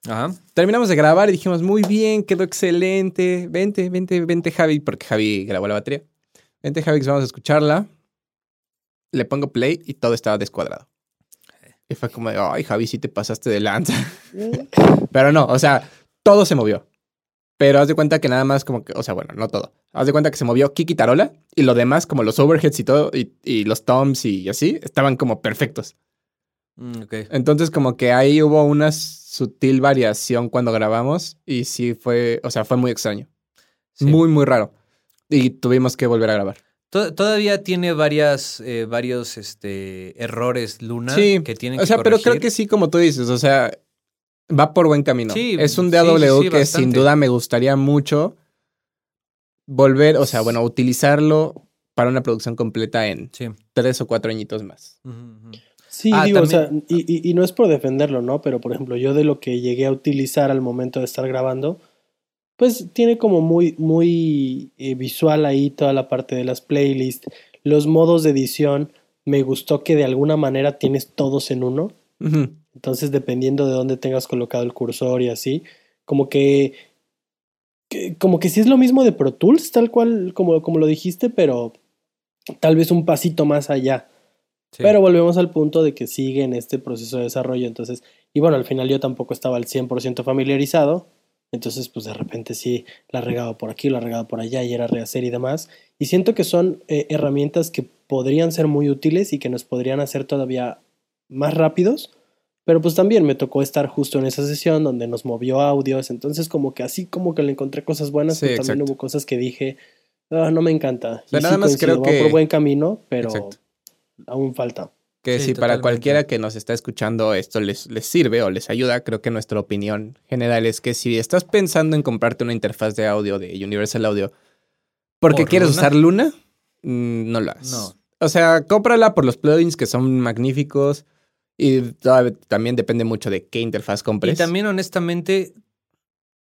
Ajá. Terminamos de grabar y dijimos, muy bien, quedó excelente. Vente, vente, vente, Javi, porque Javi grabó la batería. Vente, Javi, que vamos a escucharla. Le pongo play y todo estaba descuadrado. Y fue como, de, ay, Javi, sí te pasaste de lanza. Pero no, o sea, todo se movió. Pero haz de cuenta que nada más como que, o sea, bueno, no todo. Haz de cuenta que se movió Kiki Tarola y lo demás, como los overheads y todo, y, y los toms y así, estaban como perfectos. Mm. Entonces como que ahí hubo una sutil variación cuando grabamos y sí fue, o sea, fue muy extraño. Sí. Muy, muy raro. Y tuvimos que volver a grabar. To- Todavía tiene varias, eh, varios este, errores Luna Sí, que tienen O que sea, pero creo que sí, como tú dices, o sea, va por buen camino. Sí, es un DAW sí, sí, que sin duda me gustaría mucho volver, o sea, bueno, utilizarlo para una producción completa en Sí. tres o cuatro añitos más. Sí, Ah, digo, o sea, y, y- y no es por defenderlo, ¿no? Pero, por ejemplo, yo de lo que llegué a utilizar al momento de estar grabando, pues tiene como muy, muy eh, visual ahí toda la parte de las playlists, los modos de edición. Me gustó que de alguna manera tienes todos en uno. Entonces, dependiendo de dónde tengas colocado el cursor y así, como que, que- como que sí es lo mismo de Pro Tools, tal cual como, como lo dijiste, pero tal vez un pasito más allá. Sí. Pero volvemos al punto de que sigue en este proceso de desarrollo. Entonces, y bueno, al final yo tampoco estaba al 100% familiarizado. Entonces, pues de repente sí la regaba por aquí, la regaba por allá y era rehacer y demás. Y siento que son eh, herramientas que podrían ser muy útiles y que nos podrían hacer todavía más rápidos. Pero pues también me tocó estar justo en esa sesión donde nos movió audios. Entonces, como que así como que le encontré cosas buenas, Sí, pero también exacto. hubo cosas que dije, "Ah, no me encanta. Y nada sí más coincido, creo va que- por buen camino, pero Exacto. aún falta. Que Sí, si para cualquiera que nos está escuchando esto les, les sirve o les ayuda, creo que nuestra opinión general es que si estás pensando en comprarte una interfaz de audio de Universal Audio porque ¿Por quieres Luna? usar Luna, mm, no lo hagas. No. O sea, cómprala por los plugins que son magníficos y también depende mucho de qué interfaz Y compres. también, honestamente,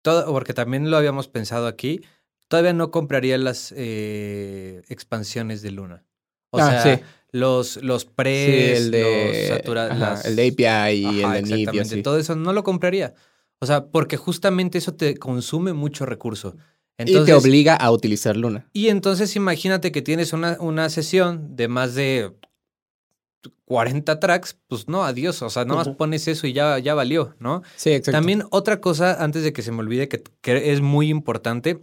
todo, porque también lo habíamos pensado aquí, todavía no compraría las eh, expansiones de Luna. O Ah, sea, sí. los, los Sí, pres, el de, los satura- ajá, las- el de API y el de exactamente. Todo eso no lo compraría. O sea, porque justamente eso te consume mucho recurso. y te obliga a utilizar Luna. Y entonces imagínate que tienes una, una sesión de más de 40 tracks, pues no, adiós. O sea, nada más pones eso y ya, ya valió, ¿no? Sí, exacto. También otra cosa, antes de que se me olvide, que, que es muy importante.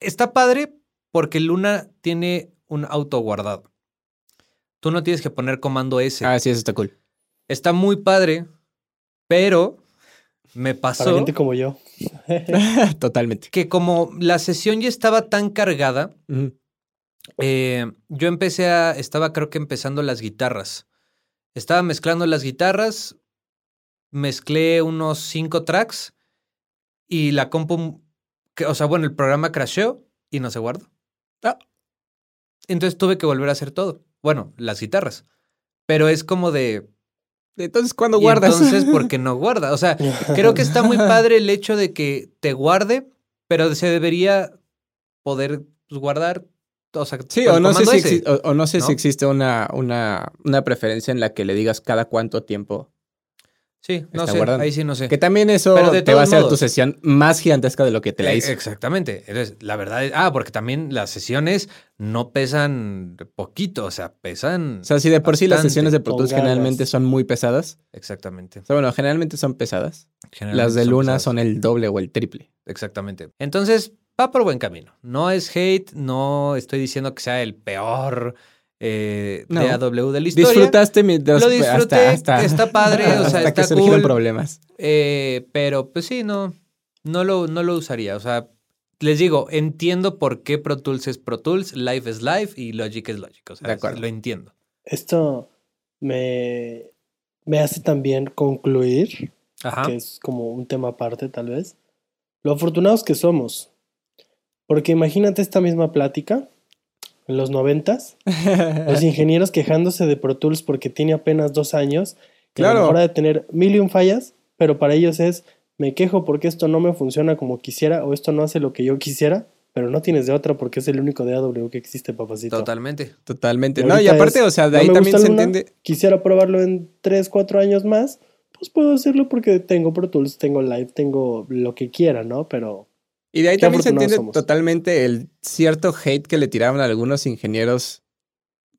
Está padre porque Luna tiene un auto guardado. Tú no tienes que poner comando S. Ah, sí, eso está cool. Está muy padre, pero me Para pasó gente como yo. Totalmente. que como la sesión ya estaba tan cargada, eh, yo empecé a, estaba creo que empezando las guitarras. Estaba mezclando las guitarras, mezclé unos cinco tracks y la compu, que, o sea, bueno, el programa crasheó y no se guardó. Ah. Entonces tuve que volver a hacer todo. Bueno, las guitarras. Pero es como de... Entonces, ¿cuándo ¿y guardas? Entonces, ¿por qué no guarda? O sea, creo que está muy padre el hecho de que te guarde, pero se debería poder pues, guardar. O sea, Sí, con o no sé, si, o, o no sé ¿no? si existe una, una, una preferencia en la que le digas cada cuánto tiempo. Sí, no sé, guardando. ahí sí no sé. Que también eso Pero de te va a hacer tu sesión más gigantesca de lo que te la Eh, hizo. Exactamente. Entonces, la verdad es, ah, porque también las sesiones no pesan poquito, o sea, pesan. O sea, si de por sí las sesiones de Pro Tools generalmente son muy pesadas. Exactamente. O sea, bueno, generalmente son pesadas. Las de son Luna pesadas. son el doble o el triple. Exactamente. Entonces, va por buen camino. No es hate, no estoy diciendo que sea el peor eh, No. DAW de la historia. Disfrutaste mientras Lo disfruté, hasta, hasta- está padre, o sea, hasta que está surgieron cool. problemas. Eh, pero pues sí, no, no lo, no lo usaría. O sea, les digo, entiendo por qué Pro Tools es Pro Tools, Live es Live y Logic es Logic. O sea, De acuerdo. lo entiendo. Esto me, me hace también concluir, Ajá. que es como un tema aparte tal vez, lo afortunados que somos. Porque imagínate esta misma plática en los noventas, los ingenieros quejándose de Pro Tools porque tiene apenas dos años, que a Claro. lo mejor ha de tener mil y un fallas, pero para ellos es, me quejo porque esto no me funciona como quisiera o esto no hace lo que yo quisiera, pero no tienes de otra porque es el único DAW que existe, papacito. Totalmente. Totalmente. Y No, y aparte, es, o sea, de ahí también se Luna, entiende. Quisiera probarlo en 3, 4 años más, pues puedo hacerlo porque tengo Pro Tools, tengo Live, tengo lo que quiera, ¿no? Pero Y de ahí Qué también se entiende somos. totalmente el cierto hate que le tiraban a algunos ingenieros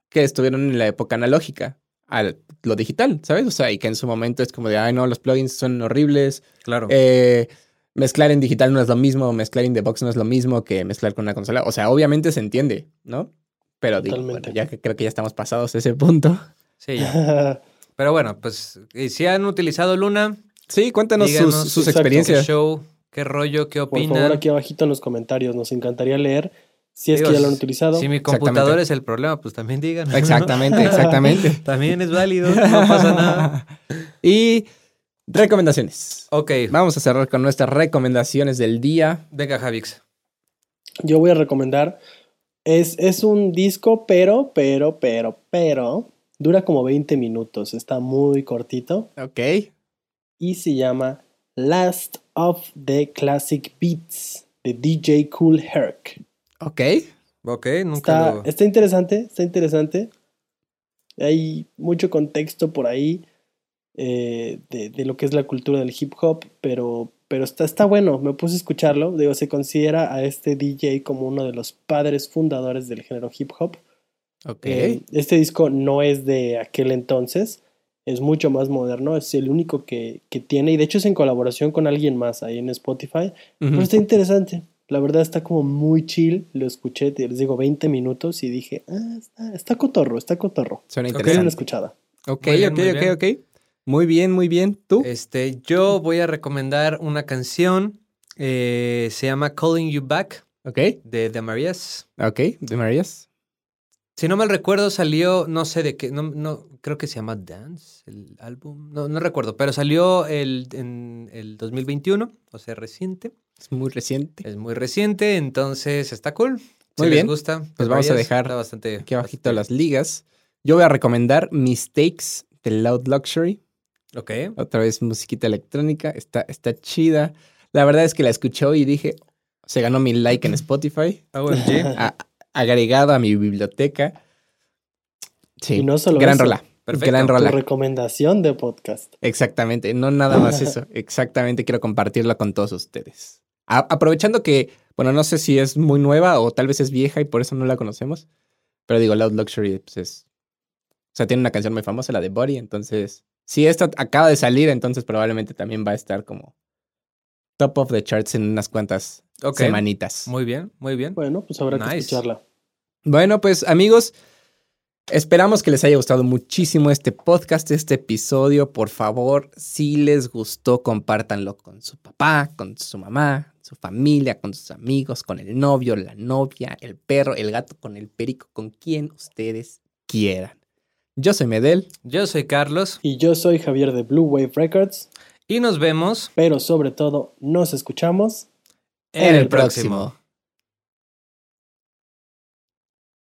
que estuvieron en la época analógica a lo digital, ¿sabes? O sea, y que en su momento es como de, ay, no, los plugins son horribles. Claro. eh, mezclar en digital no es lo mismo, mezclar in the box no es lo mismo que mezclar con una consola. O sea, obviamente se entiende, ¿no? Pero digo, bueno, ya que creo que ya estamos pasados ese punto. Sí, ya. Pero bueno, pues y si han utilizado Luna, Sí, cuéntanos Díganos, sus, sus experiencias. show, qué rollo, qué por opinan. favor aquí abajito en los comentarios, nos encantaría leer si es Digo, que ya lo han utilizado. Si mi computador es el problema, pues también digan. Exactamente, exactamente. también es válido, no pasa nada. y recomendaciones. Ok, Vamos a cerrar con nuestras recomendaciones del día. venga, Javix. Yo voy a recomendar, es, es un disco, pero, pero, pero, pero, dura como 20 minutos, está muy cortito Ok. y se llama Last of the Classic Beats de DJ Cool Herc. Ok. Ok, nunca Está, lo... está interesante, está interesante. Hay mucho contexto por ahí eh, de, de lo que es la cultura del hip hop, pero, pero está, está bueno. Me puse a escucharlo. Digo, se considera a este DJ como uno de los padres fundadores del género hip hop. Ok. Eh, este disco no es de aquel entonces, es mucho más moderno, es el único que, que tiene, y de hecho es en colaboración con alguien más ahí en Spotify. Ujú. Pero está interesante. La verdad está como muy chill. Lo escuché, les digo, 20 minutos y dije, ah, está, está cotorro, está cotorro. Suena. Denle una interesante. escuchada. Ok, Muy bien, ok, muy ok, bien. ok. Muy bien, muy bien. ¿Tú? Este, yo voy a recomendar una canción. eh, se llama Calling You Back Ok, de The Marías. ok. ¿De Marías? Si no mal recuerdo, salió, no sé de qué, no, no, creo que se llama Dance, el álbum. No, no recuerdo, pero salió el, en el 2021, o sea, reciente. Es muy reciente. Es muy reciente, entonces está cool. Si Muy les bien. gusta, Pues The vamos a dejar bastante, Aquí abajito bastante- las ligas. Yo voy a recomendar Mistakes de Loud Luxury. Ok. Otra vez musiquita electrónica. Está, está chida. La verdad es que la escuché y dije, se ganó mi like en Spotify. OMG. agregado a mi biblioteca. Sí, Y no solo gran eso, rola. Perfecto. Gran Tu recomendación de podcast. Exactamente, no nada más eso. Exactamente, quiero compartirla con todos ustedes. A- aprovechando que, bueno, no sé si es muy nueva o tal vez es vieja y por eso no la conocemos. Pero digo, Loud Luxury pues es sea, tiene una canción muy famosa, la de Body. Entonces, si esta acaba de salir, entonces probablemente también va a estar como top of the charts en unas cuantas Ok. semanitas. Muy bien, muy bien. Bueno, pues habrá que escucharla. Bueno, pues amigos, esperamos que les haya gustado muchísimo este podcast, este episodio. Por favor, si les gustó, compártanlo con su papá, con su mamá, su familia, con sus amigos, con el novio, la novia, el perro, el gato, con el perico, con quien ustedes quieran. Yo soy Medel. Yo soy Carlos Y yo soy Javier de Blue Wave Records, y nos vemos pero sobre todo nos escuchamos en, el próximo.